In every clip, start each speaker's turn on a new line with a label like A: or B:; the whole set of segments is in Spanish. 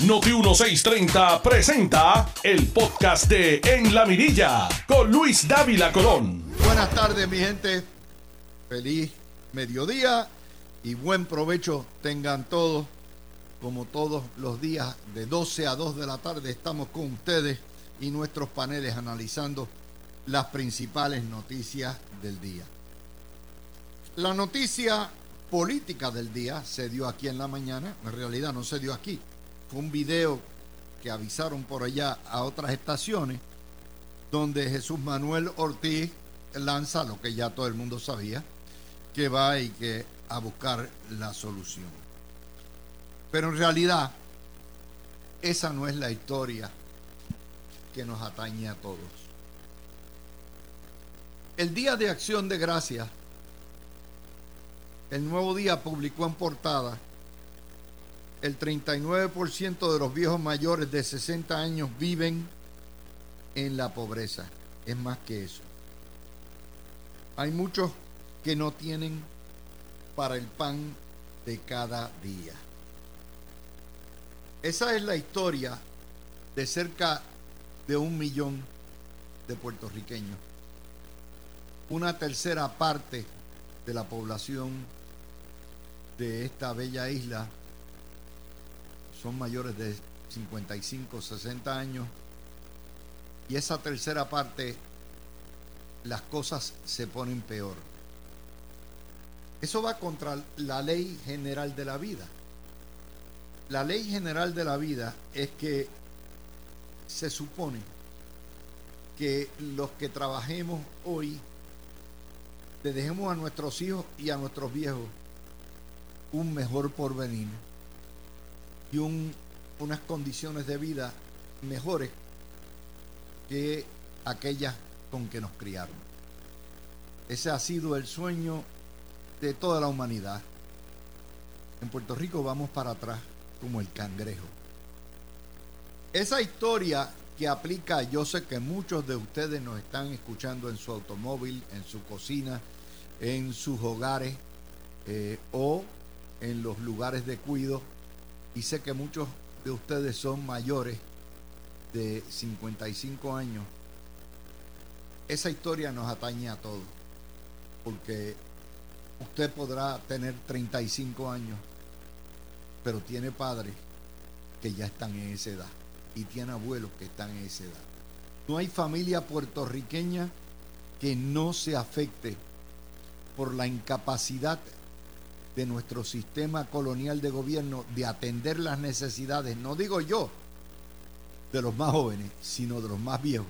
A: Noti 1630 presenta el podcast de En la Mirilla con Luis Dávila Colón.
B: Buenas tardes, mi gente. Feliz mediodía y buen provecho tengan todos. Como todos los días, de 12 a 2 de la tarde, estamos con ustedes y nuestros paneles analizando las principales noticias del día. La noticia política del día se dio aquí en la mañana, en realidad no se dio aquí, un video que avisaron por allá a otras estaciones, donde Jesús Manuel Ortiz lanza lo que ya todo el mundo sabía, que va y que a buscar la solución. Pero en realidad, esa no es la historia que nos atañe a todos. El Día de Acción de Gracias el Nuevo Día publicó en portada el 39% de los viejos mayores de 60 años viven en la pobreza. Es más que eso. Hay muchos que no tienen para el pan de cada día. Esa es la historia de cerca de un millón de puertorriqueños. Una tercera parte de la población de esta bella isla son mayores de 55, 60 años y esa tercera parte las cosas se ponen peor. Eso va contra la ley general de la vida. La ley general de la vida es que se supone que los que trabajemos hoy le dejemos a nuestros hijos y a nuestros viejos un mejor porvenir y unas condiciones de vida mejores que aquellas con que nos criaron. Ese ha sido el sueño de toda la humanidad. En Puerto Rico vamos para atrás como el cangrejo. Esa historia que aplica, yo sé que muchos de ustedes nos están escuchando en su automóvil, en su cocina, en sus hogares eh, o en los lugares de cuido y sé que muchos de ustedes son mayores de 55 años. Esa historia nos atañe a todos, porque usted podrá tener 35 años, pero tiene padres que ya están en esa edad y tiene abuelos que están en esa edad. No hay familia puertorriqueña que no se afecte por la incapacidad de nuestro sistema colonial de gobierno de atender las necesidades, no digo yo, de los más jóvenes, sino de los más viejos.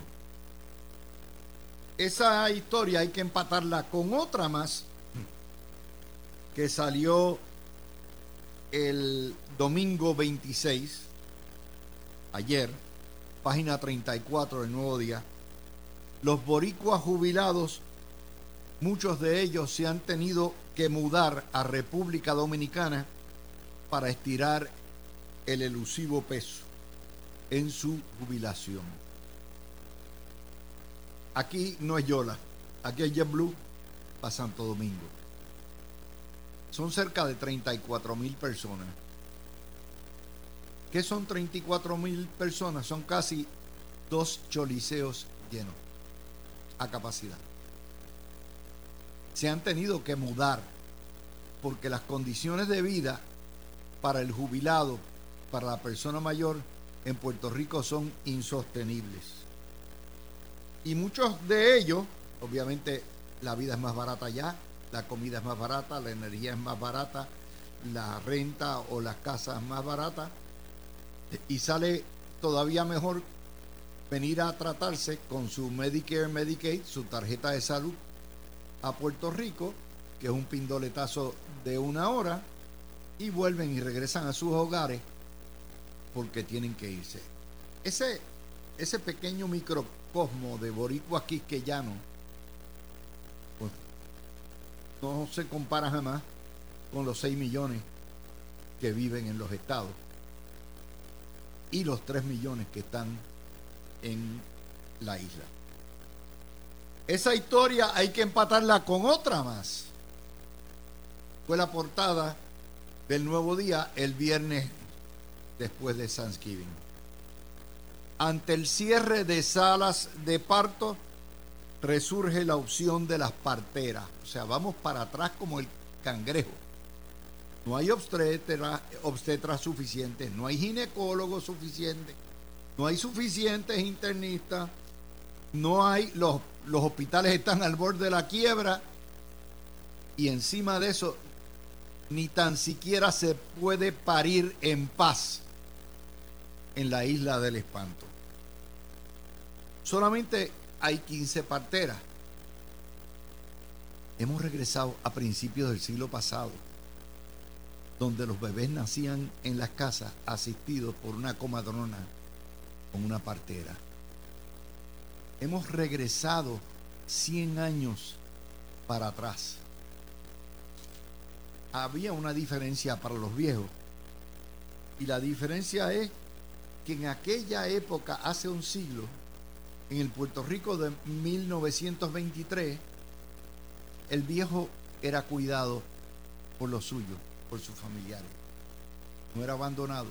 B: Esa historia hay que empatarla con otra más que salió el domingo 26, ayer, página 34 del Nuevo Día. Los boricuas jubilados, muchos de ellos se han tenido que mudar a República Dominicana para estirar el elusivo peso en su jubilación. Aquí no es Yola, aquí es JetBlue para Santo Domingo. Son cerca de 34 mil personas. ¿Qué son 34 mil personas? Son casi dos choliseos llenos a capacidad se han tenido que mudar porque las condiciones de vida para el jubilado, para la persona mayor en Puerto Rico son insostenibles. Y muchos de ellos, obviamente la vida es más barata ya, la comida es más barata, la energía es más barata, la renta o las casas más baratas, y sale todavía mejor venir a tratarse con su Medicare, Medicaid, su tarjeta de salud a Puerto Rico, que es un pindoletazo de una hora, y vuelven y regresan a sus hogares porque tienen que irse. Ese, ese pequeño microcosmo de boricua quisqueyano pues, no se compara jamás con los 6 millones que viven en los estados y los 3 millones que están en la isla. Esa historia hay que empatarla con otra más. Fue la portada del nuevo día el viernes después de Thanksgiving. Ante el cierre de salas de parto, resurge la opción de las parteras. O sea, vamos para atrás como el cangrejo. No hay obstetras, obstetras suficientes, no hay ginecólogos suficientes, no hay suficientes internistas, no hay, los, los hospitales están al borde de la quiebra y encima de eso ni tan siquiera se puede parir en paz en la isla del espanto. Solamente hay 15 parteras. Hemos regresado a principios del siglo pasado, donde los bebés nacían en las casas asistidos por una comadrona con una partera. Hemos regresado 100 años para atrás había una diferencia para los viejos. Y la diferencia es que en aquella época, hace un siglo, en el Puerto Rico de 1923, el viejo era cuidado por los suyos, por sus familiares. No era abandonado.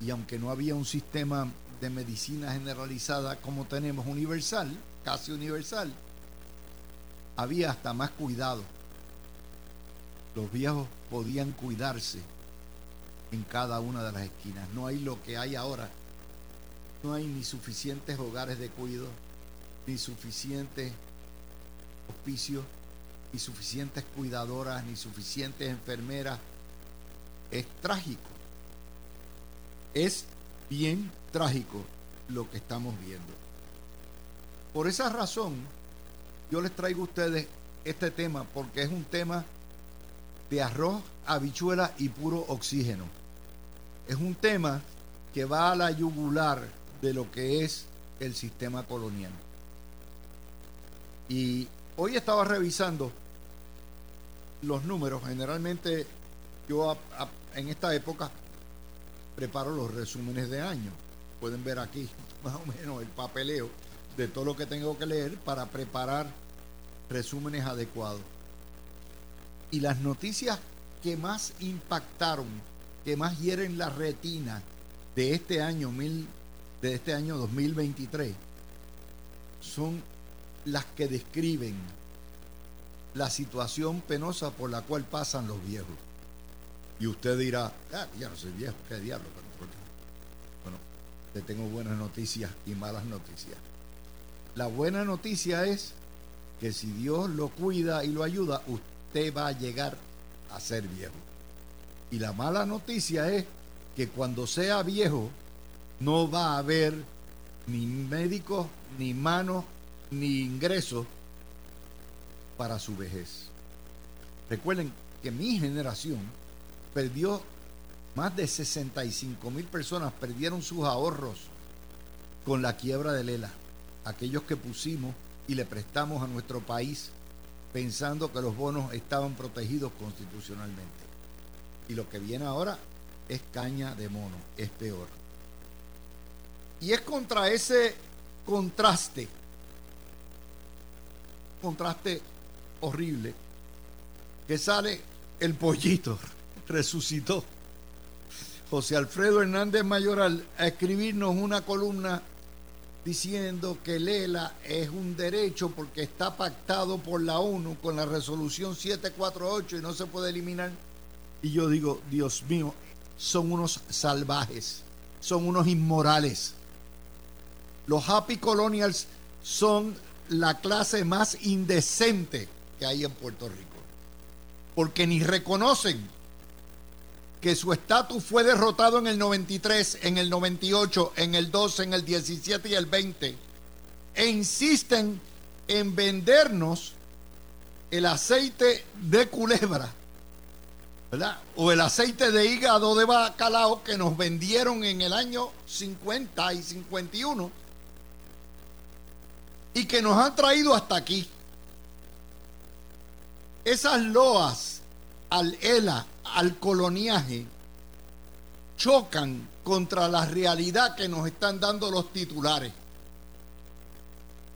B: Y aunque no había un sistema de medicina generalizada como tenemos, universal, casi universal, había hasta más cuidado los viejos podían cuidarse en cada una de las esquinas. No hay lo que hay ahora. No hay ni suficientes hogares de cuidado, ni suficientes hospicios, ni suficientes cuidadoras, ni suficientes enfermeras. Es trágico. Es bien trágico lo que estamos viendo. Por esa razón, yo les traigo a ustedes este tema, porque es un tema de arroz, habichuela y puro oxígeno. Es un tema que va a la yugular de lo que es el sistema colonial. Y hoy estaba revisando los números. Generalmente yo en esta época preparo los resúmenes de año. Pueden ver aquí más o menos el papeleo de todo lo que tengo que leer para preparar resúmenes adecuados. Y las noticias que más impactaron, que más hieren la retina de este año mil, de este año 2023 son las que describen la situación penosa por la cual pasan los viejos. Y usted dirá, ah, ya no soy viejo, qué diablo. Bueno, te tengo buenas noticias y malas noticias. La buena noticia es que si Dios lo cuida y lo ayuda, usted va a llegar a ser viejo. Y la mala noticia es que cuando sea viejo no va a haber ni médicos, ni manos, ni ingresos para su vejez. Recuerden que mi generación perdió más de 65 mil personas, perdieron sus ahorros con la quiebra de Lela. Aquellos que pusimos y le prestamos a nuestro país pensando que los bonos estaban protegidos constitucionalmente. Y lo que viene ahora es caña de mono, es peor. Y es contra ese contraste, contraste horrible, que sale el pollito, resucitó. José Alfredo Hernández Mayoral a escribirnos una columna diciendo que Lela es un derecho porque está pactado por la ONU con la resolución 748 y no se puede eliminar. Y yo digo, Dios mío, son unos salvajes, son unos inmorales. Los happy colonials son la clase más indecente que hay en Puerto Rico, porque ni reconocen que su estatus fue derrotado en el 93, en el 98, en el 12, en el 17 y el 20, e insisten en vendernos el aceite de culebra, ¿verdad? O el aceite de hígado de bacalao que nos vendieron en el año 50 y 51 y que nos han traído hasta aquí. Esas loas al ELA al coloniaje chocan contra la realidad que nos están dando los titulares.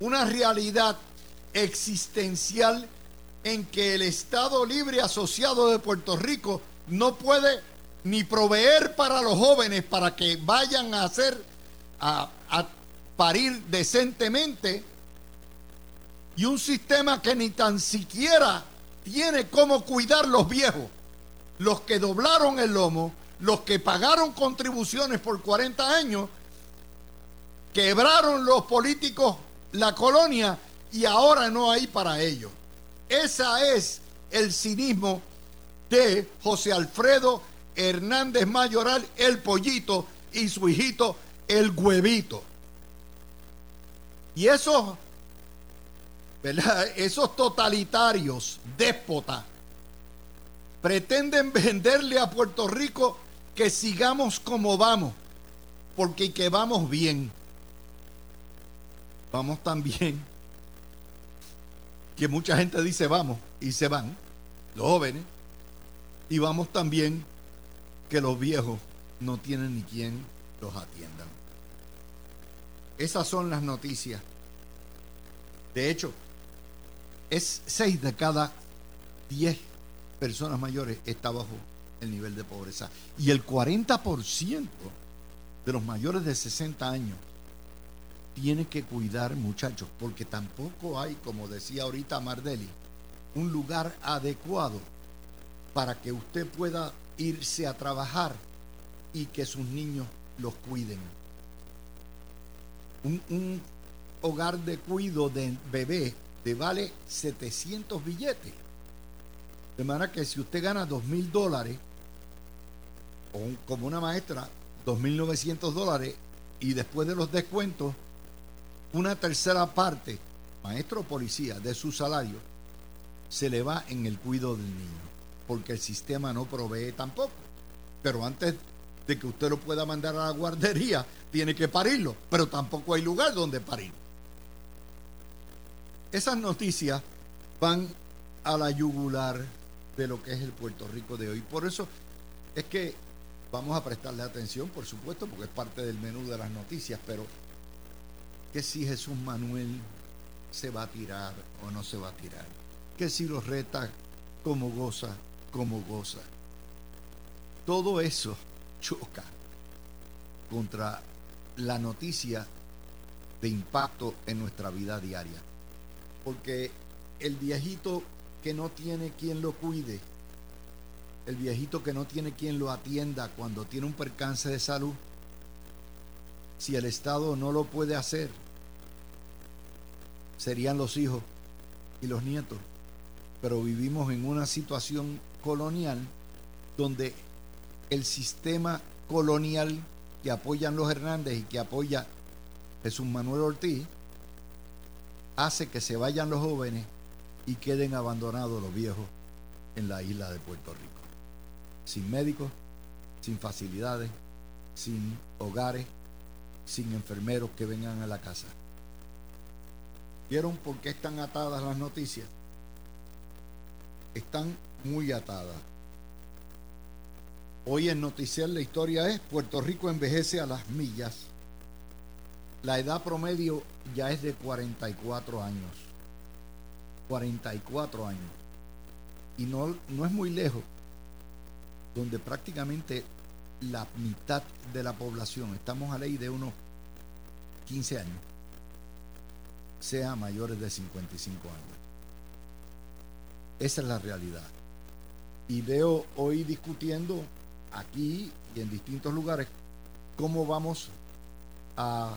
B: Una realidad existencial en que el Estado Libre Asociado de Puerto Rico no puede ni proveer para los jóvenes para que vayan a hacer, a, a parir decentemente, y un sistema que ni tan siquiera tiene cómo cuidar los viejos, los que doblaron el lomo, los que pagaron contribuciones por 40 años, quebraron los políticos la colonia y ahora no hay para ellos. Ese es el cinismo de José Alfredo Hernández Mayoral, el pollito, y su hijito, el huevito. Y esos, ¿verdad? esos totalitarios, déspotas, pretenden venderle a Puerto Rico que sigamos como vamos, porque que vamos bien. Vamos tan bien que mucha gente dice vamos y se van, los jóvenes, y vamos también que los viejos no tienen ni quien los atiendan. Esas son las noticias. De hecho, es 6 de cada 10 personas mayores está bajo el nivel de pobreza. Y el 40% de los mayores de 60 años tiene que cuidar muchachos, porque tampoco hay, como decía ahorita Mardeli, un lugar adecuado para que usted pueda irse a trabajar y que sus niños los cuiden. Un, hogar de cuido de bebé te vale 700 billetes. De manera que si usted gana 2 mil dólares, o como una maestra, 2.900 dólares, y después de los descuentos, una tercera parte, maestro o policía, de su salario, se le va en el cuidado del niño porque el sistema no provee tampoco. Pero antes de que usted lo pueda mandar a la guardería, tiene que parirlo, pero tampoco hay lugar donde parir. Esas noticias van a la yugular de lo que es el Puerto Rico de hoy. Por eso es que vamos a prestarle atención, por supuesto, porque es parte del menú de las noticias, pero que si Jesús Manuel se va a tirar o no se va a tirar, que si lo reta como goza como goza. Todo eso choca contra la noticia de impacto en nuestra vida diaria. Porque el viejito que no tiene quien lo cuide, el viejito que no tiene quien lo atienda cuando tiene un percance de salud, si el Estado no lo puede hacer, serían los hijos y los nietos. Pero vivimos en una situación colonial donde el sistema colonial que apoyan los Hernández y que apoya Jesús Manuel Ortiz hace que se vayan los jóvenes y queden abandonados los viejos en la isla de Puerto Rico. Sin médicos, sin facilidades, sin hogares, sin enfermeros que vengan a la casa. ¿Vieron por qué están atadas las noticias? Están muy atada. Hoy en Noticiel la historia es Puerto Rico envejece a las millas. La edad promedio ya es de 44 años. 44 años. Y no, no es muy lejos, donde prácticamente la mitad de la población, estamos a ley de unos 15 años, sea mayores de 55 años. Esa es la realidad y veo hoy discutiendo aquí y en distintos lugares cómo vamos a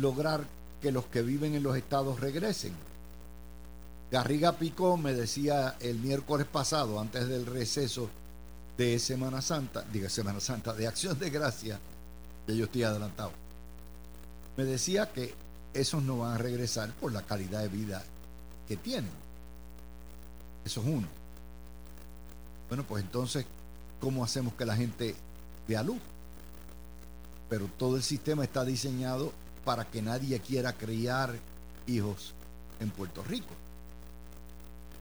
B: lograr que los que viven en los estados regresen. Garriga Picó me decía el miércoles pasado, antes del receso de Semana Santa, diga Semana Santa, de Acción de Gracia, que yo estoy adelantado, me decía que esos no van a regresar por la calidad de vida que tienen. Eso es uno. Bueno, pues entonces, ¿cómo hacemos que la gente vea luz? Pero todo el sistema está diseñado para que nadie quiera criar hijos en Puerto Rico.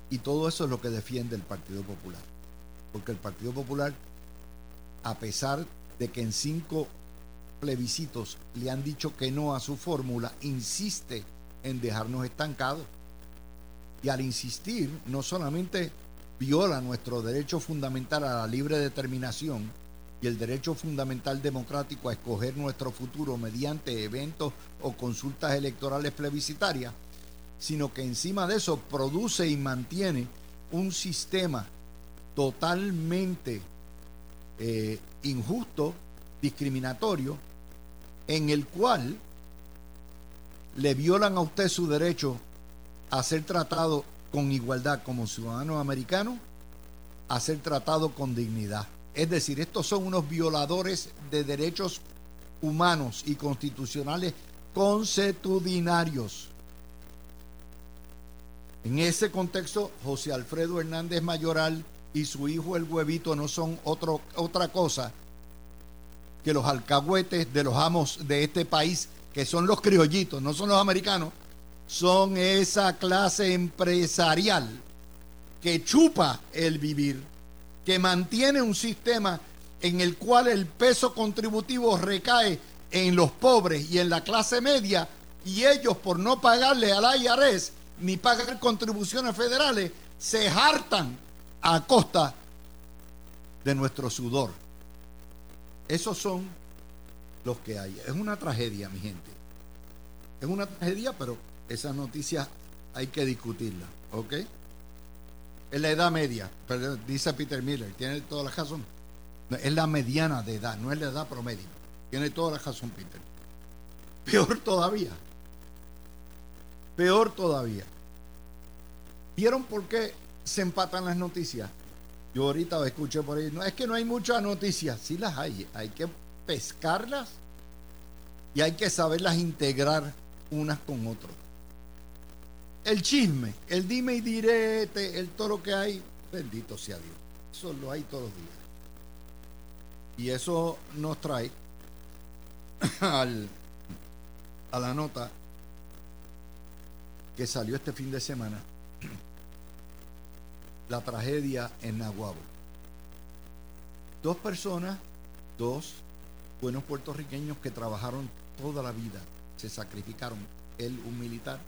B: Y todo eso es lo que defiende el Partido Popular. Porque el Partido Popular, a pesar de que en cinco plebiscitos le han dicho que no a su fórmula, insiste en dejarnos estancados. Y al insistir, no solamente viola nuestro derecho fundamental a la libre determinación el derecho fundamental democrático a escoger nuestro futuro mediante eventos o consultas electorales plebiscitarias, sino que encima de eso produce y mantiene un sistema totalmente eh, injusto, discriminatorio, en el cual le violan a usted su derecho a ser tratado con igualdad como ciudadano americano, a ser tratado con dignidad. Es decir, estos son unos violadores de derechos humanos y constitucionales consuetudinarios. En ese contexto, José Alfredo Hernández Mayoral y su hijo el huevito no son otro, otra cosa que los alcahuetes de los amos de este país, que son los criollitos, no son los americanos, son esa clase empresarial que chupa el vivir, que mantiene un sistema en el cual el peso contributivo recae en los pobres y en la clase media, y ellos por no pagarle al IRS ni pagar contribuciones federales, se hartan a costa de nuestro sudor. Esos son los que hay. Es una tragedia, mi gente. Es una tragedia, pero esa noticia hay que discutirla, ¿ok? Es la edad media, dice Peter Miller, tiene toda la razón. Es la mediana de edad, no es la edad promedio. Tiene toda la razón, Peter. Peor todavía. Peor todavía. ¿Vieron por qué se empatan las noticias? Yo ahorita escuché por ahí, no es que no hay muchas noticias, sí las hay, hay que pescarlas y hay que saberlas integrar unas con otras. El chisme, el dime y direte, el todo lo que hay, bendito sea Dios. Eso lo hay todos los días. Y eso nos trae al, a la nota que salió este fin de semana, la tragedia en Nahuabo. Dos personas, dos buenos puertorriqueños que trabajaron toda la vida, se sacrificaron, él un militar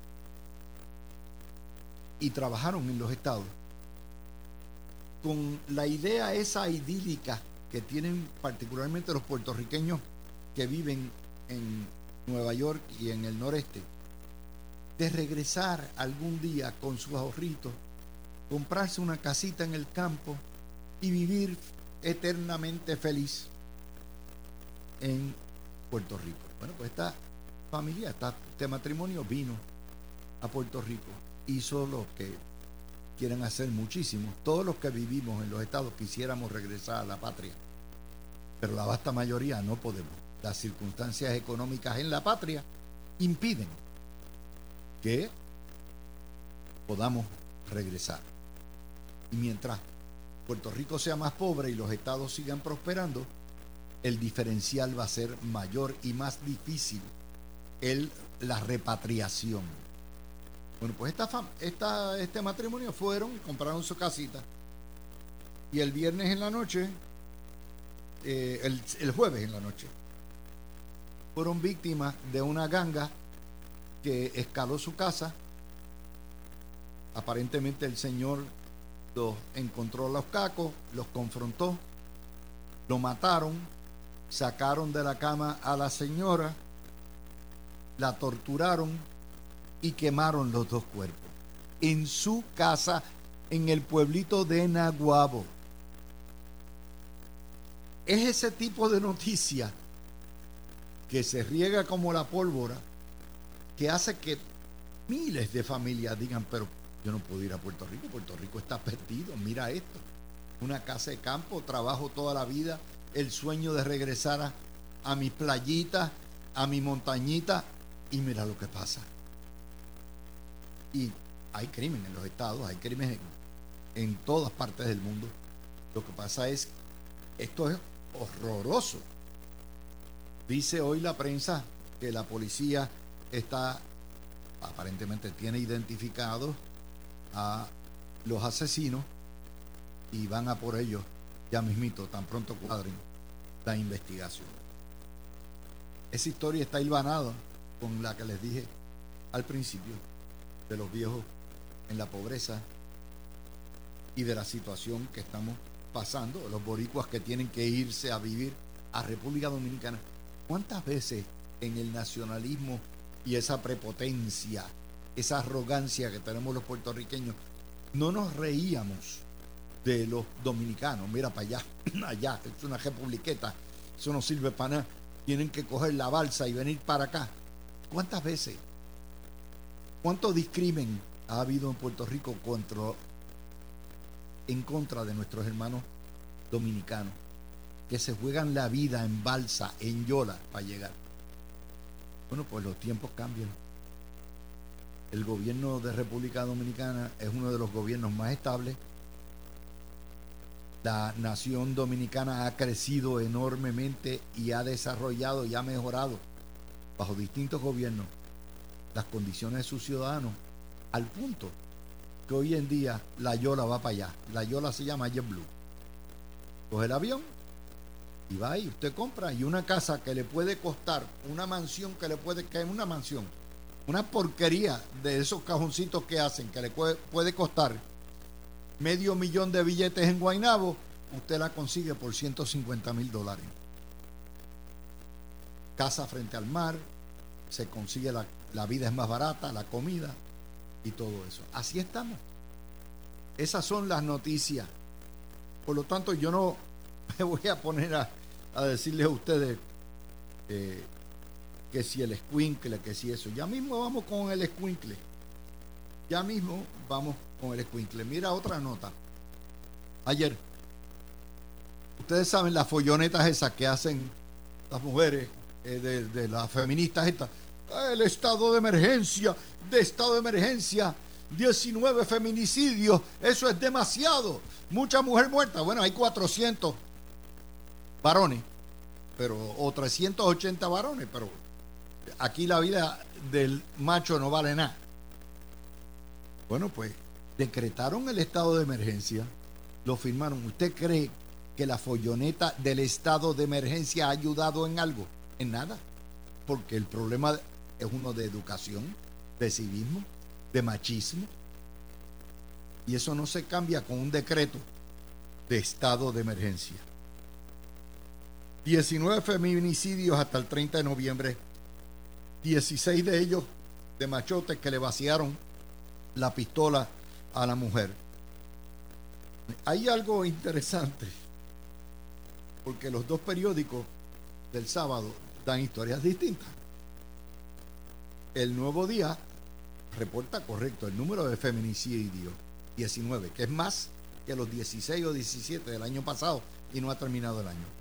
B: y trabajaron en los estados con la idea esa idílica que tienen particularmente los puertorriqueños que viven en Nueva York y en el noreste, de regresar algún día con sus ahorritos, comprarse una casita en el campo y vivir eternamente feliz en Puerto Rico. Bueno, pues esta familia, este matrimonio vino a Puerto Rico hizo lo que quieren hacer muchísimos. Todos los que vivimos en los estados quisiéramos regresar a la patria, pero la vasta mayoría no podemos. Las circunstancias económicas en la patria impiden que podamos regresar. Y mientras Puerto Rico sea más pobre y los estados sigan prosperando, el diferencial va a ser mayor y más difícil el, la repatriación. Bueno, pues esta, esta, este matrimonio fueron y compraron su casita. Y el viernes en la noche, eh, el, el jueves en la noche, fueron víctimas de una ganga que escaló su casa. Aparentemente el señor los encontró los cacos, los confrontó, lo mataron, sacaron de la cama a la señora, la torturaron y quemaron los dos cuerpos en su casa en el pueblito de Naguabo. Es ese tipo de noticia que se riega como la pólvora que hace que miles de familias digan, pero yo no puedo ir a Puerto Rico, Puerto Rico está perdido, mira esto, una casa de campo, trabajo toda la vida, el sueño de regresar a, a mis playitas, a mi montañita, y mira lo que pasa. Y hay crimen en los estados, hay crimen en, todas partes del mundo. Lo que pasa es, esto es horroroso. Dice hoy la prensa que la policía está, aparentemente tiene identificados a los asesinos y van a por ellos ya mismito, tan pronto cuadren la investigación. Esa historia está hilvanada con la que les dije al principio de los viejos en la pobreza y de la situación que estamos pasando, los boricuas que tienen que irse a vivir a República Dominicana. ¿Cuántas veces en el nacionalismo y esa prepotencia, esa arrogancia que tenemos los puertorriqueños, no nos reíamos de los dominicanos? Mira para allá, allá, es una republiqueta, eso no sirve para nada. Tienen que coger la balsa y venir para acá. ¿Cuántas veces? ¿Cuánto discrimen ha habido en Puerto Rico en contra de nuestros hermanos dominicanos? Que se juegan la vida en balsa, en yola, para llegar. Bueno, pues los tiempos cambian. El gobierno de República Dominicana es uno de los gobiernos más estables. La nación dominicana ha crecido enormemente y ha desarrollado y ha mejorado bajo distintos gobiernos las condiciones de sus ciudadanos al punto que hoy en día la Yola va para allá. La Yola se llama JetBlue. Coge el avión y va ahí, usted compra y una casa que le puede costar, una mansión que le puede caer, una mansión, una porquería de esos cajoncitos que hacen, que le puede, puede costar medio millón de billetes en Guainabo, usted la consigue por 150 mil dólares. Casa frente al mar, se consigue la, la vida es más barata, la comida y todo eso. Así estamos. Esas son las noticias. Por lo tanto, yo no me voy a poner a, a decirles a ustedes eh, que si el escuincle, que si eso. Ya mismo vamos con el escuincle. Ya mismo vamos con el escuincle. Mira otra nota. Ayer, ustedes saben las follonetas esas que hacen las mujeres eh, de, de, las feministas estas. El estado de emergencia, de estado de emergencia, 19 feminicidios, eso es demasiado. Mucha mujer muerta. Bueno, hay 400 varones, pero o 380 varones, pero aquí la vida del macho no vale nada. Bueno, pues decretaron el estado de emergencia, lo firmaron. ¿Usted cree que la folloneta del estado de emergencia ha ayudado en algo? En nada. Porque el problema es uno de educación, de civismo, de machismo. Y eso no se cambia con un decreto de estado de emergencia. 19 feminicidios hasta el 30 de noviembre, 16 de ellos de machotes que le vaciaron la pistola a la mujer. Hay algo interesante, porque los dos periódicos del sábado dan historias distintas. El nuevo día reporta correcto el número de feminicidios, 19, que es más que los 16 o 17 del año pasado y no ha terminado el año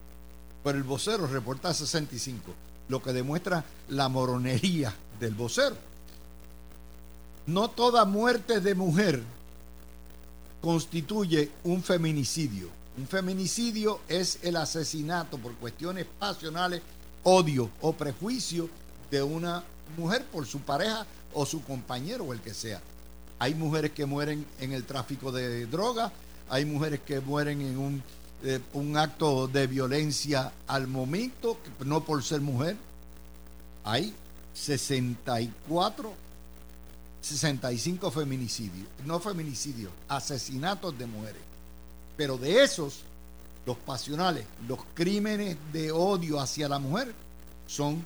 B: pero el vocero reporta 65, lo que demuestra la moronería del vocero. No toda muerte de mujer constituye un feminicidio. Un feminicidio es el asesinato por cuestiones pasionales, odio o prejuicio de una mujer por su pareja o su compañero o el que sea. Hay mujeres que mueren en el tráfico de drogas, hay mujeres que mueren en un eh, un acto de violencia al momento, no por ser mujer. Hay 64, 65 feminicidios, no feminicidios, asesinatos de mujeres. Pero de esos, los pasionales, los crímenes de odio hacia la mujer son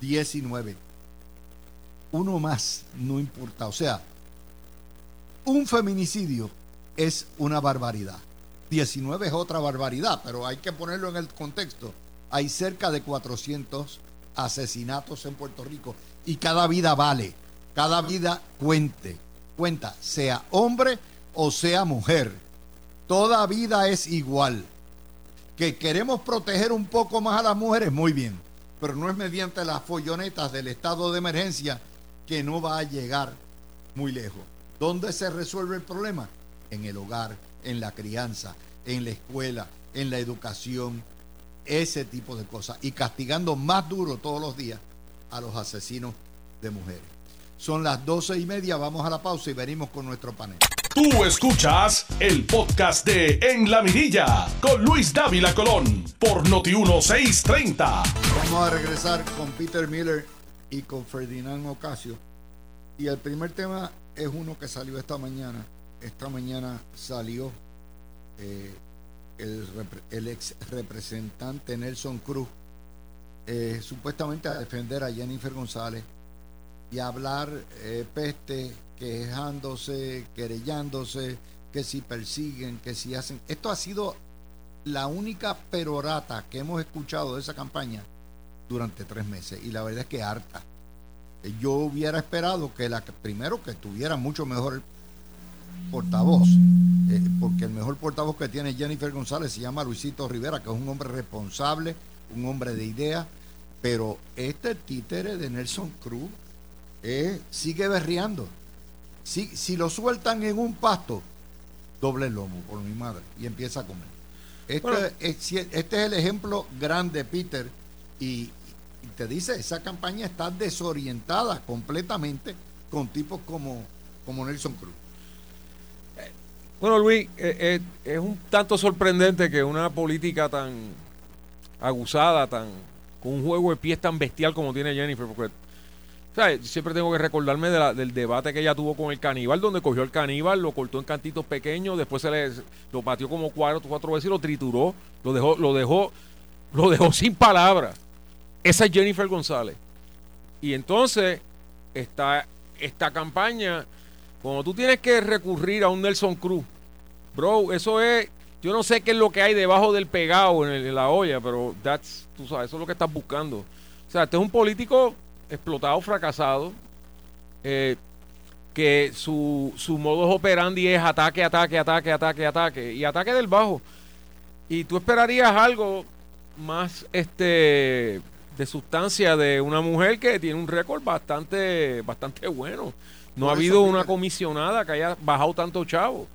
B: 19. Uno más, no importa. O sea, un feminicidio es una barbaridad. 19 es otra barbaridad, pero hay que ponerlo en el contexto. Hay cerca de 400 asesinatos en Puerto Rico y cada vida vale, cada vida cuente, cuenta, sea hombre o sea mujer. Toda vida es igual. Que queremos proteger un poco más a las mujeres, muy bien, pero no es mediante las follonetas del estado de emergencia que no va a llegar muy lejos. ¿Dónde se resuelve el problema? En el hogar, en la crianza, en la escuela, en la educación, ese tipo de cosas. Y castigando más duro todos los días a los asesinos de mujeres. Son las doce y media, vamos a la pausa y venimos con nuestro panel.
A: Tú escuchas el podcast de En la Mirilla con Luis Dávila Colón por Noti 1630.
B: Vamos a regresar con Peter Miller y con Ferdinand Ocasio. Y el primer tema es uno que salió esta mañana esta mañana salió eh, el, ex representante Nelson Cruz eh, supuestamente a defender a Jennifer González y hablar eh, peste, quejándose, querellándose, que si persiguen, que si hacen. Esto ha sido la única perorata que hemos escuchado de esa campaña durante tres meses y la verdad es que harta. Eh, yo hubiera esperado que la primero que tuviera mucho mejor portavoz, eh, porque el mejor portavoz que tiene Jennifer González se llama Luisito Rivera, que es un hombre responsable, un hombre de ideas, pero este títere de Nelson Cruz eh, sigue berreando. Si, si lo sueltan en un pasto, doble lomo, por mi madre, y empieza a comer. Este, es, este es el ejemplo grande, Peter, y, te dice, esa campaña está desorientada completamente con tipos como, como Nelson Cruz.
C: Bueno, Luis, eh, eh, es un tanto sorprendente que una política tan aguzada, tan con un juego de pies tan bestial como tiene Jennifer, porque siempre tengo que recordarme del debate que ella tuvo con el caníbal, donde cogió el caníbal, lo cortó en cantitos pequeños, después se le lo pateó como cuatro, cuatro veces y lo trituró, lo dejó, lo dejó, lo dejó sin palabras. Esa es Jennifer González. Y entonces, esta, esta campaña, cuando tú tienes que recurrir a un Nelson Cruz, bro, eso es, yo no sé qué es lo que hay debajo del pegado en, la olla, pero that's, tú sabes, eso es lo que estás buscando. O sea, este es un político explotado, fracasado, eh, que su, su modus operandi es ataque, ataque, ataque, ataque, ataque, y ataque del bajo. Y tú esperarías algo más este de sustancia de una mujer que tiene un récord bastante, bastante bueno. No ha habido una comisionada que haya bajado tanto chavo.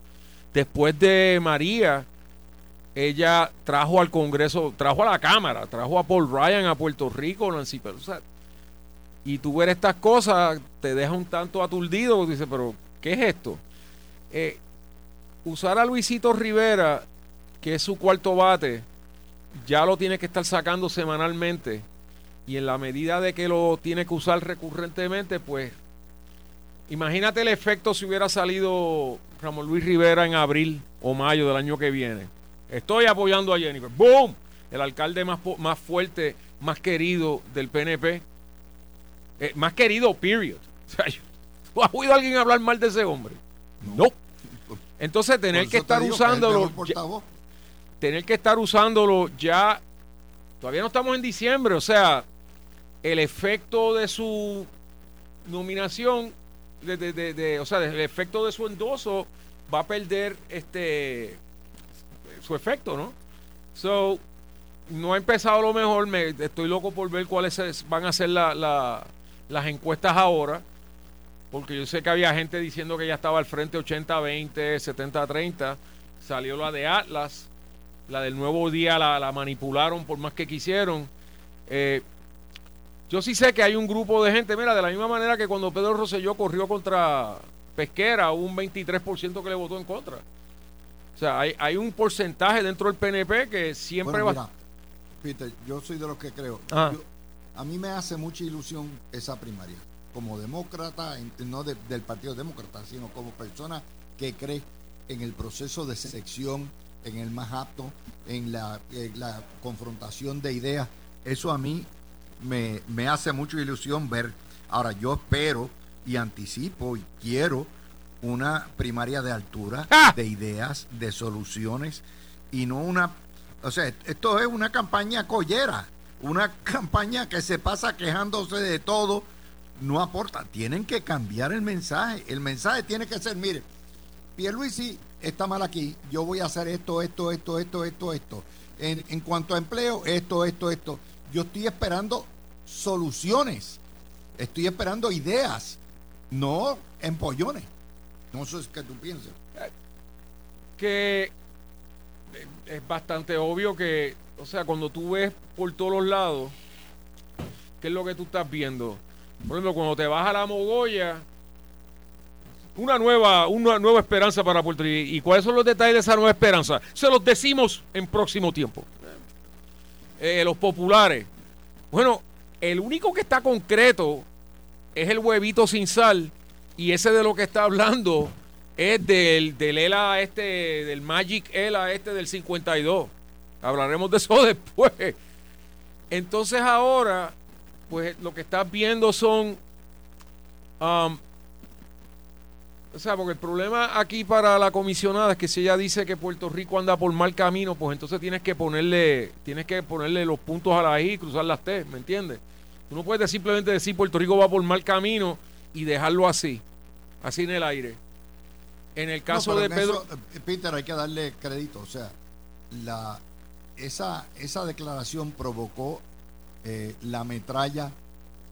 C: Después de María, ella trajo al Congreso, trajo a la Cámara, trajo a Paul Ryan a Puerto Rico, Nancy Pelosi y tú ver estas cosas te deja un tanto aturdido, dice, pero ¿qué es esto? Eh, usar a Luisito Rivera, que es su cuarto bate, ya lo tiene que estar sacando semanalmente y en la medida de que lo tiene que usar recurrentemente, pues imagínate el efecto si hubiera salido Ramón Luis Rivera en abril o mayo del año que viene. Estoy apoyando a Jennifer. ¡Boom! El alcalde más, más fuerte, más querido del PNP eh, más querido, period. ¿Tú has oído a alguien hablar mal de ese hombre? No. Entonces tener que estar usándolo. tener que estar usándolo ya. Todavía no estamos en diciembre, o sea, el efecto de su nominación, de, o sea, el efecto de su endoso va a perder este su efecto, ¿no? So, no ha empezado lo mejor, me, estoy loco por ver cuáles van a ser la las encuestas ahora, porque yo sé que había gente diciendo que ya estaba al frente 80-20, 70-30, salió la de Atlas, la del nuevo día la, manipularon por más que quisieron. Eh, yo sí sé que hay un grupo de gente, mira, de la misma manera que cuando Pedro Rosselló corrió contra Pesquera, hubo un 23% que le votó en contra. O sea, hay, un porcentaje dentro del PNP que siempre va...
B: Peter, yo soy de los que creo. Ah. A mí me hace mucha ilusión esa primaria, como demócrata, no del Partido Demócrata, sino como persona que cree en el proceso de selección, en el más apto, en la, confrontación de ideas. Eso a mí me, me hace mucha ilusión ver. Ahora, yo espero y anticipo y quiero una primaria de altura, ¡Ah! de ideas, de soluciones, y no una... O sea, esto es una campaña collera una campaña que se pasa quejándose de todo, no aporta. Tienen que cambiar el mensaje. El mensaje tiene que ser, mire, Pierluisi está mal aquí, yo voy a hacer esto, esto, esto, esto, esto, esto. En, en cuanto a empleo, esto, esto, esto. Yo estoy esperando soluciones, estoy esperando ideas, no empollones. No sé qué tú piensas.
C: Que es bastante obvio que o sea, cuando tú ves por todos los lados, ¿qué es lo que tú estás viendo? Por ejemplo, cuando te vas a la Mogoya, una nueva, una nueva esperanza para Puerto Rico. ¿Y cuáles son los detalles de esa nueva esperanza? Se los decimos en próximo tiempo. Eh, los populares. Bueno, el único que está concreto es el huevito sin sal. Y ese de lo que está hablando es del, del ELA este, del Magic ELA este del 52. Hablaremos de eso después. Entonces ahora, pues lo que estás viendo son... um, o sea, porque el problema aquí para la comisionada es que si ella dice que Puerto Rico anda por mal camino, pues entonces tienes que ponerle, tienes que ponerle los puntos a la I y cruzar las T, ¿me entiendes? Tú no puedes simplemente decir Puerto Rico va por mal camino y dejarlo así, así en el aire. En el caso
B: No,
C: de Pedro,
B: eso, eh, Peter, hay que darle crédito. O sea, la, esa, esa declaración provocó eh, la metralla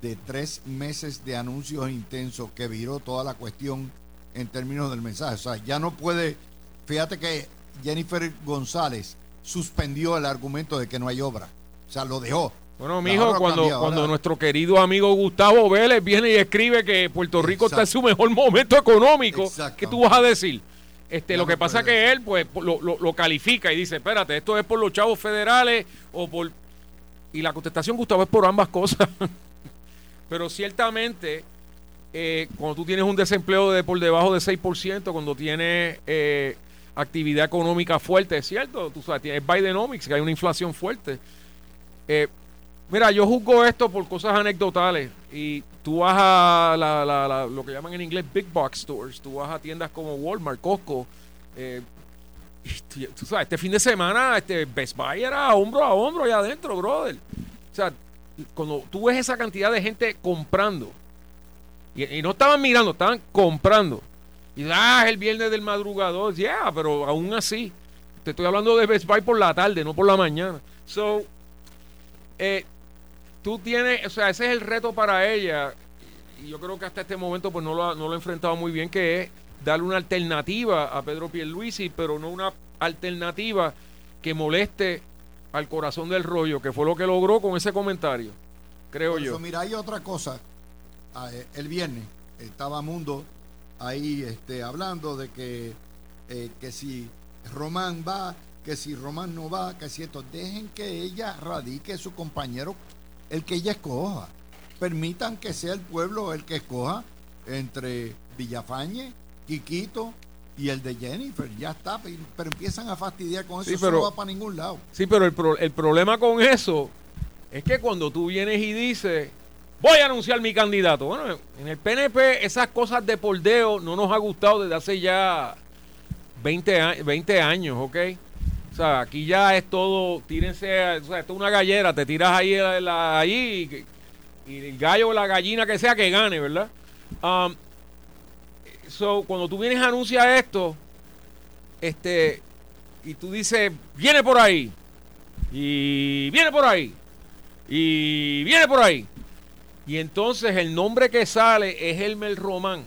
B: de tres meses de anuncios intensos que viró toda la cuestión en términos del mensaje. O sea, ya no puede. Fíjate que Jennifer González suspendió el argumento de que no hay obra. O sea, lo dejó.
C: bueno, mijo, cuando,
B: cambiado,
C: cuando nuestro querido amigo Gustavo Vélez viene y escribe que Puerto Rico está en su mejor momento económico. ¿qué tú vas a decir? Este,
B: Ya
C: lo
B: no
C: que pasa es que él pues lo, lo- lo califica y dice, espérate, esto es por los chavos federales o por... Y la contestación, Gustavo, es por ambas cosas. Pero ciertamente, eh, cuando tú tienes un desempleo de por debajo de 6%, cuando tienes eh, actividad económica fuerte, es cierto, tú sabes, es Bidenomics, que hay una inflación fuerte. Eh, mira, yo juzgo esto por cosas anecdotales y tú vas a lo que llaman en inglés big box stores, tú vas a tiendas como Walmart, Costco, tú sabes, este fin de semana este Best Buy era hombro a hombro allá adentro, brother. O sea, cuando tú ves esa cantidad de gente comprando, y, y no estaban mirando, estaban comprando. Y ah, es el viernes del madrugador, yeah, pero aún así, te estoy hablando de Best Buy por la tarde, no por la mañana. So, eh, tú tienes, o sea, ese es el reto para ella. Y yo creo que hasta este momento pues no lo, ha, no lo ha enfrentado muy bien, que es darle una alternativa a Pedro Pierluisi, pero no una alternativa que moleste al corazón del rollo, que fue lo que logró con ese comentario, creo
B: Por
C: yo.
B: eso, mira, hay otra cosa. Ah, eh, El viernes estaba Mundo ahí este, hablando de que, eh, que si Román va, que si Román no va, que si esto. Dejen que ella radique su compañero, el que ella escoja. Permitan que sea el pueblo el que escoja entre Villafañe, Quiquito y el de Jennifer. Ya está, pero empiezan a fastidiar con eso.
C: Sí,
B: eso
C: pero-
B: no va para ningún lado.
C: Sí, pero el, pro- el problema con eso es que cuando tú vienes y dices, voy a anunciar mi candidato. Bueno, en el PNP esas cosas de poldeo no nos ha gustado desde hace ya 20, a- 20 años, ¿ok? O sea, aquí ya es todo, tírense, o sea, esto es una gallera, te tiras ahí, y el gallo o la gallina que sea que gane, ¿verdad? Um, so, cuando tú vienes a anunciar esto, este, y tú dices, viene por ahí, y viene por ahí, y viene por ahí. Y entonces el nombre que sale es Elmer Román,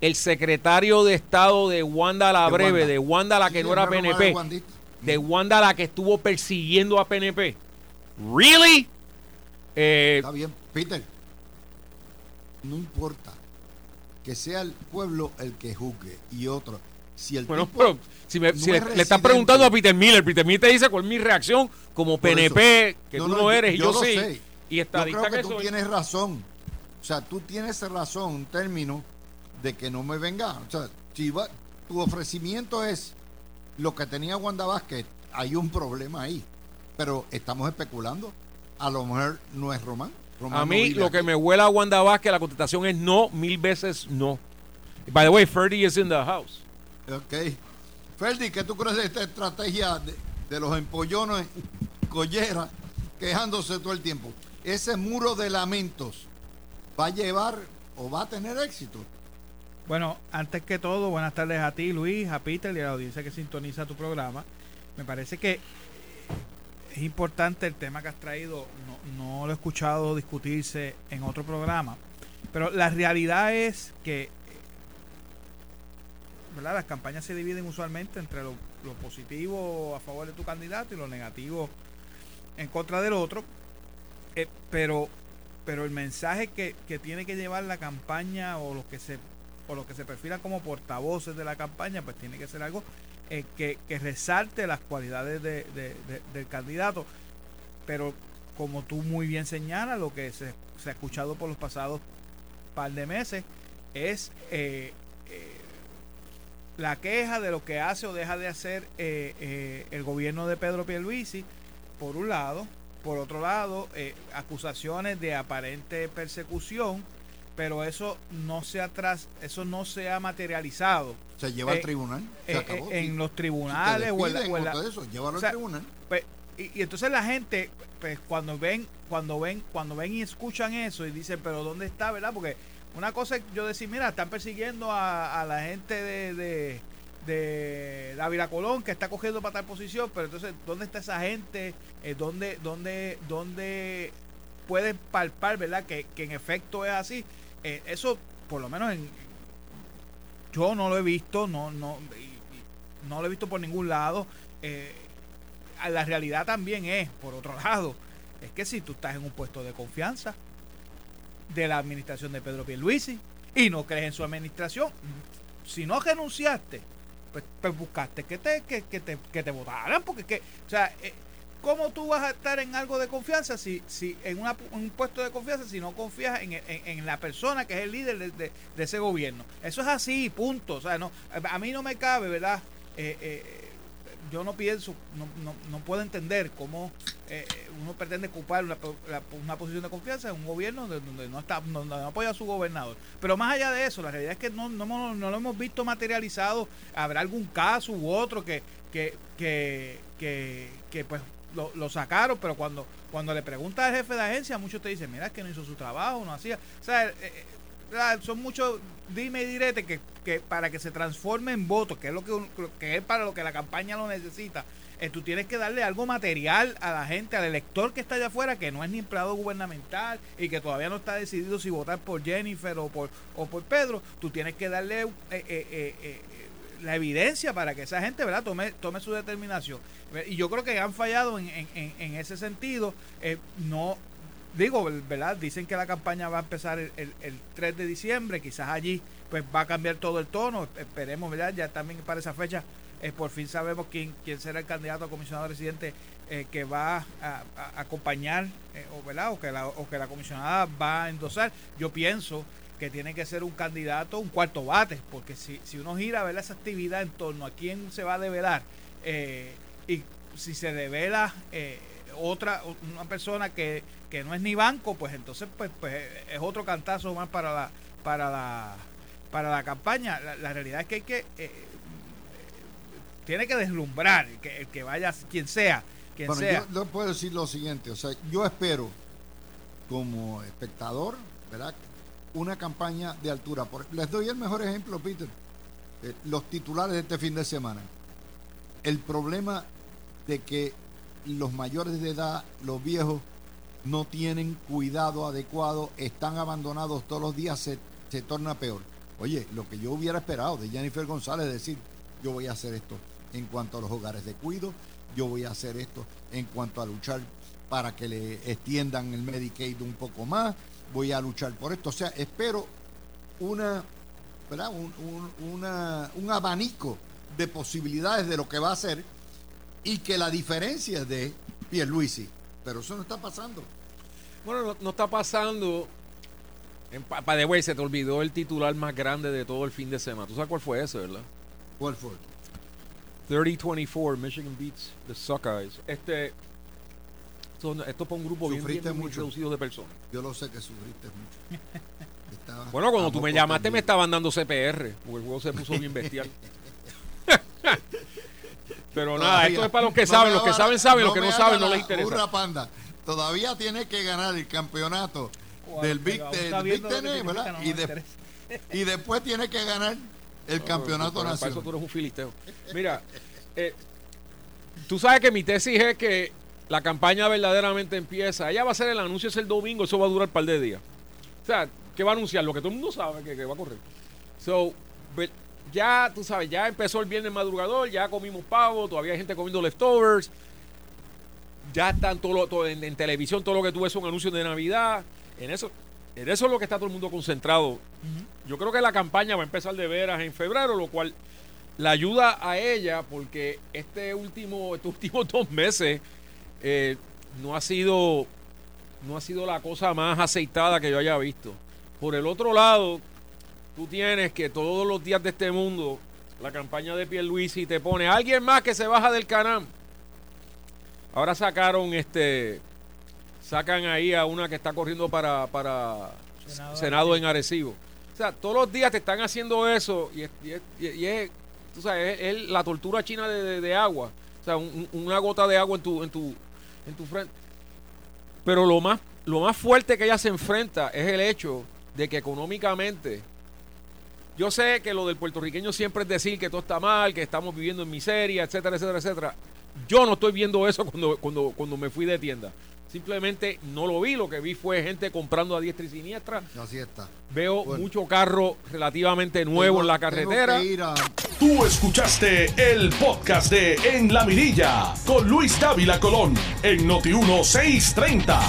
C: el secretario de Estado de Wanda la
B: De
C: Breve,
B: Wanda.
C: de Wanda la que
B: Sí,
C: no era PNP,
B: de
C: de Wanda la que estuvo persiguiendo a PNP. ¿Really? Eh,
B: Está bien, Peter. No importa que sea el pueblo el que juzgue y otro. Si el
C: bueno, pero si, me-
B: no
C: si le, le estás preguntando a Peter Miller, Peter Miller te dice cuál es mi reacción como
B: Por
C: PNP,
B: eso.
C: que
B: No,
C: tú
B: no,
C: no,
B: yo-
C: eres y
B: yo
C: sí.
B: sé.
C: Y
B: Yo
C: estadista
B: creo que,
C: que
B: tú
C: soy.
B: tienes razón. O sea, tú tienes razón en términos de que no me venga. O sea, si va- tu ofrecimiento es lo que tenía Wanda Vázquez, hay un problema ahí. Pero estamos especulando. A lo mejor no es Román. Román
C: A mí lo que me huela a Wanda Vázquez, la contestación es no, mil veces no. By the way, Ferdy is in the house.
B: Ok. Ferdi, ¿qué tú crees de esta estrategia de, de los empollones collera quejándose todo el tiempo? Ese muro de lamentos va a llevar o va a tener éxito.
D: Bueno, antes que todo, buenas tardes a ti, Luis, a Peter y a la audiencia que sintoniza tu programa. Me parece que es importante el tema que has traído. No, no lo he escuchado discutirse en otro programa. Pero la realidad es que ¿verdad? las campañas se dividen usualmente entre lo, lo positivo a favor de tu candidato y lo negativo en contra del otro. Eh, pero pero el mensaje que, que tiene que llevar la campaña o los que se o los que se perfilan como portavoces de la campaña, pues tiene que ser algo eh, que, que resalte las cualidades de- de- de- del candidato. Pero como tú muy bien señalas, lo que se, se ha escuchado por los pasados par de meses es eh, eh, la queja de lo que hace o deja de hacer eh, el gobierno de Pedro Pierluisi, por un lado, por otro lado, eh, acusaciones de aparente persecución, pero eso no se atrás, eso no se ha materializado.
B: Se lleva al tribunal.
D: en los tribunales o, en
B: eso, llévalo al tribunal.
D: Pues, y, entonces la gente, pues cuando ven, cuando ven, cuando ven y escuchan eso y dicen, pero ¿dónde está, verdad? Porque una cosa es yo decir, mira, están persiguiendo a, la gente de, de, de Dávila Colón que está cogiendo para tal posición, pero entonces, ¿dónde está esa gente? Eh, ¿dónde, dónde, dónde pueden palpar, verdad? Que, en efecto es así. Eh, eso, por lo menos en, yo no lo he visto, no, no, no lo he visto por ningún lado. Eh, la realidad también es, por otro lado, es que si tú estás en un puesto de confianza, de la administración de Pedro Pierluisi y no crees en su administración, si no renunciaste, pues, pues buscaste que te, que, te, que te votaran, porque que, o sea, eh, ¿cómo tú vas a estar en algo de confianza si, si en, un puesto de confianza si no confías en, en, la persona que es el líder de, de, ese gobierno? Eso es así, punto. O sea, no, a mí no me cabe, ¿verdad? Eh, eh, yo no pienso, no, no, no puedo entender cómo eh, uno pretende ocupar una, una, posición de confianza en un gobierno donde no está donde no apoya a su gobernador. Pero más allá de eso, la realidad es que no, no, no lo hemos visto materializado. Habrá algún caso u otro que, que, que, que, que pues lo, lo, sacaron, pero cuando, cuando le pregunta al jefe de agencia, muchos te dicen, mira, es que no hizo su trabajo, no hacía. O sea, eh, eh, son muchos dime y direte que, que, para que se transforme en voto, que es lo que, que es para lo que la campaña lo necesita, eh, tú tienes que darle algo material a la gente, al elector que está allá afuera, que no es ni empleado gubernamental y que todavía no está decidido si votar por Jennifer o por, o por Pedro. Tú tienes que darle eh, eh, la evidencia para que esa gente ¿verdad? Tome, tome su determinación. Y yo creo que han fallado en, en, en ese sentido. no digo, ¿verdad? Dicen que la campaña va a empezar el, el, 3 de diciembre, quizás allí pues va a cambiar todo el tono, esperemos, ¿verdad? Ya también para esa fecha eh, por fin sabemos quién, quién será el candidato a comisionado residente eh, que va a, acompañar eh, o, ¿verdad? O, que la, o que la comisionada va a endosar. Yo pienso que tiene que ser un candidato, un cuarto bate, porque si, si uno gira ¿verdad? esa actividad en torno a quién se va a develar y si se devela otra una persona que, que no es ni banco, pues entonces pues, pues es otro cantazo más para la para la para la campaña. La, realidad es que hay que tiene que deslumbrar que, el que vaya, quien sea. Quien bueno, sea.
B: yo puedo decir lo siguiente, o sea, yo espero como espectador, ¿verdad? Una campaña de altura. les doy el mejor ejemplo, Peter. Eh, los titulares de este fin de semana. El problema de que los mayores de edad, los viejos, no tienen cuidado adecuado, están abandonados todos los días, se, se torna peor. Oye, lo que yo hubiera esperado de Jennifer González, decir, yo voy a hacer esto, en cuanto a los hogares de cuido, yo voy a hacer esto en cuanto a luchar para que le extiendan el Medicaid un poco más, voy a luchar por esto. O sea, espero una, ¿verdad? Un, abanico de posibilidades de lo que va a hacer y que la diferencia es de Pierluisi. Pero eso no está pasando.
C: Bueno, no, está pasando. Para de se te olvidó el titular más grande de todo el fin de semana. ¿Tú sabes cuál fue ese, verdad?
B: ¿Cuál fue?
C: 30-24, Michigan beats the Sockeyes. Este, esto es para un grupo bien, reducido de personas.
B: Yo lo sé que sufriste mucho.
C: bueno, cuando tú me llamaste me estaban dando CPR, porque el juego se puso bien bestial. Pero nada, esto es para los que saben, los que saben saben, los que no saben no les interesa.
B: Panda, todavía tiene que ganar el campeonato del Big, Ten, ¿verdad? Y, y después tiene que ganar el campeonato nacional. Para
C: eso tú eres un filisteo. Mira, eh, tú sabes que mi tesis es que la campaña verdaderamente empieza. Ella va a hacer el anuncio es el domingo, eso va a durar un par de días. O sea, ¿qué va a anunciar? Lo que todo el mundo sabe que, va a correr. So, ya, tú sabes, ya empezó el viernes madrugador, ya comimos pavo, todavía hay gente comiendo leftovers. Ya están todo, todo en, televisión, todo lo que tú ves son anuncios de Navidad. En eso, en eso es lo que está todo el mundo concentrado. Yo creo que la campaña va a empezar de veras en febrero, lo cual la ayuda a ella porque este último, estos últimos dos meses eh, no ha sido no ha sido la cosa más aceitada que yo haya visto. Por el otro lado, tú tienes que todos los días de este mundo la campaña de Pierluisi y te pone alguien más que se baja del canal. Ahora sacaron este sacan ahí a una que está corriendo para, para
D: Senado
C: Senado, en Arecibo. O sea, todos los días te están haciendo eso y es, y es- y es- y es, tú sabes, es, es la tortura china de, de- de agua. O sea, un- un- una gota de agua en tu, en tu, en tu frente. Pero lo más, lo más fuerte que ella se enfrenta es el hecho de que económicamente yo sé que lo del puertorriqueño siempre es decir que todo está mal, que estamos viviendo en miseria, etcétera, etcétera, etcétera. Yo no estoy viendo eso cuando, cuando, cuando me fui de tienda. Simplemente no lo vi, lo que vi fue gente comprando a diestra y siniestra.
B: Así está.
C: Veo
B: Bueno.
C: mucho carro relativamente nuevo
B: Tengo-
C: en la carretera.
B: a-
A: Tú escuchaste el podcast de En la Mirilla con Luis Dávila Colón en Noti 1630.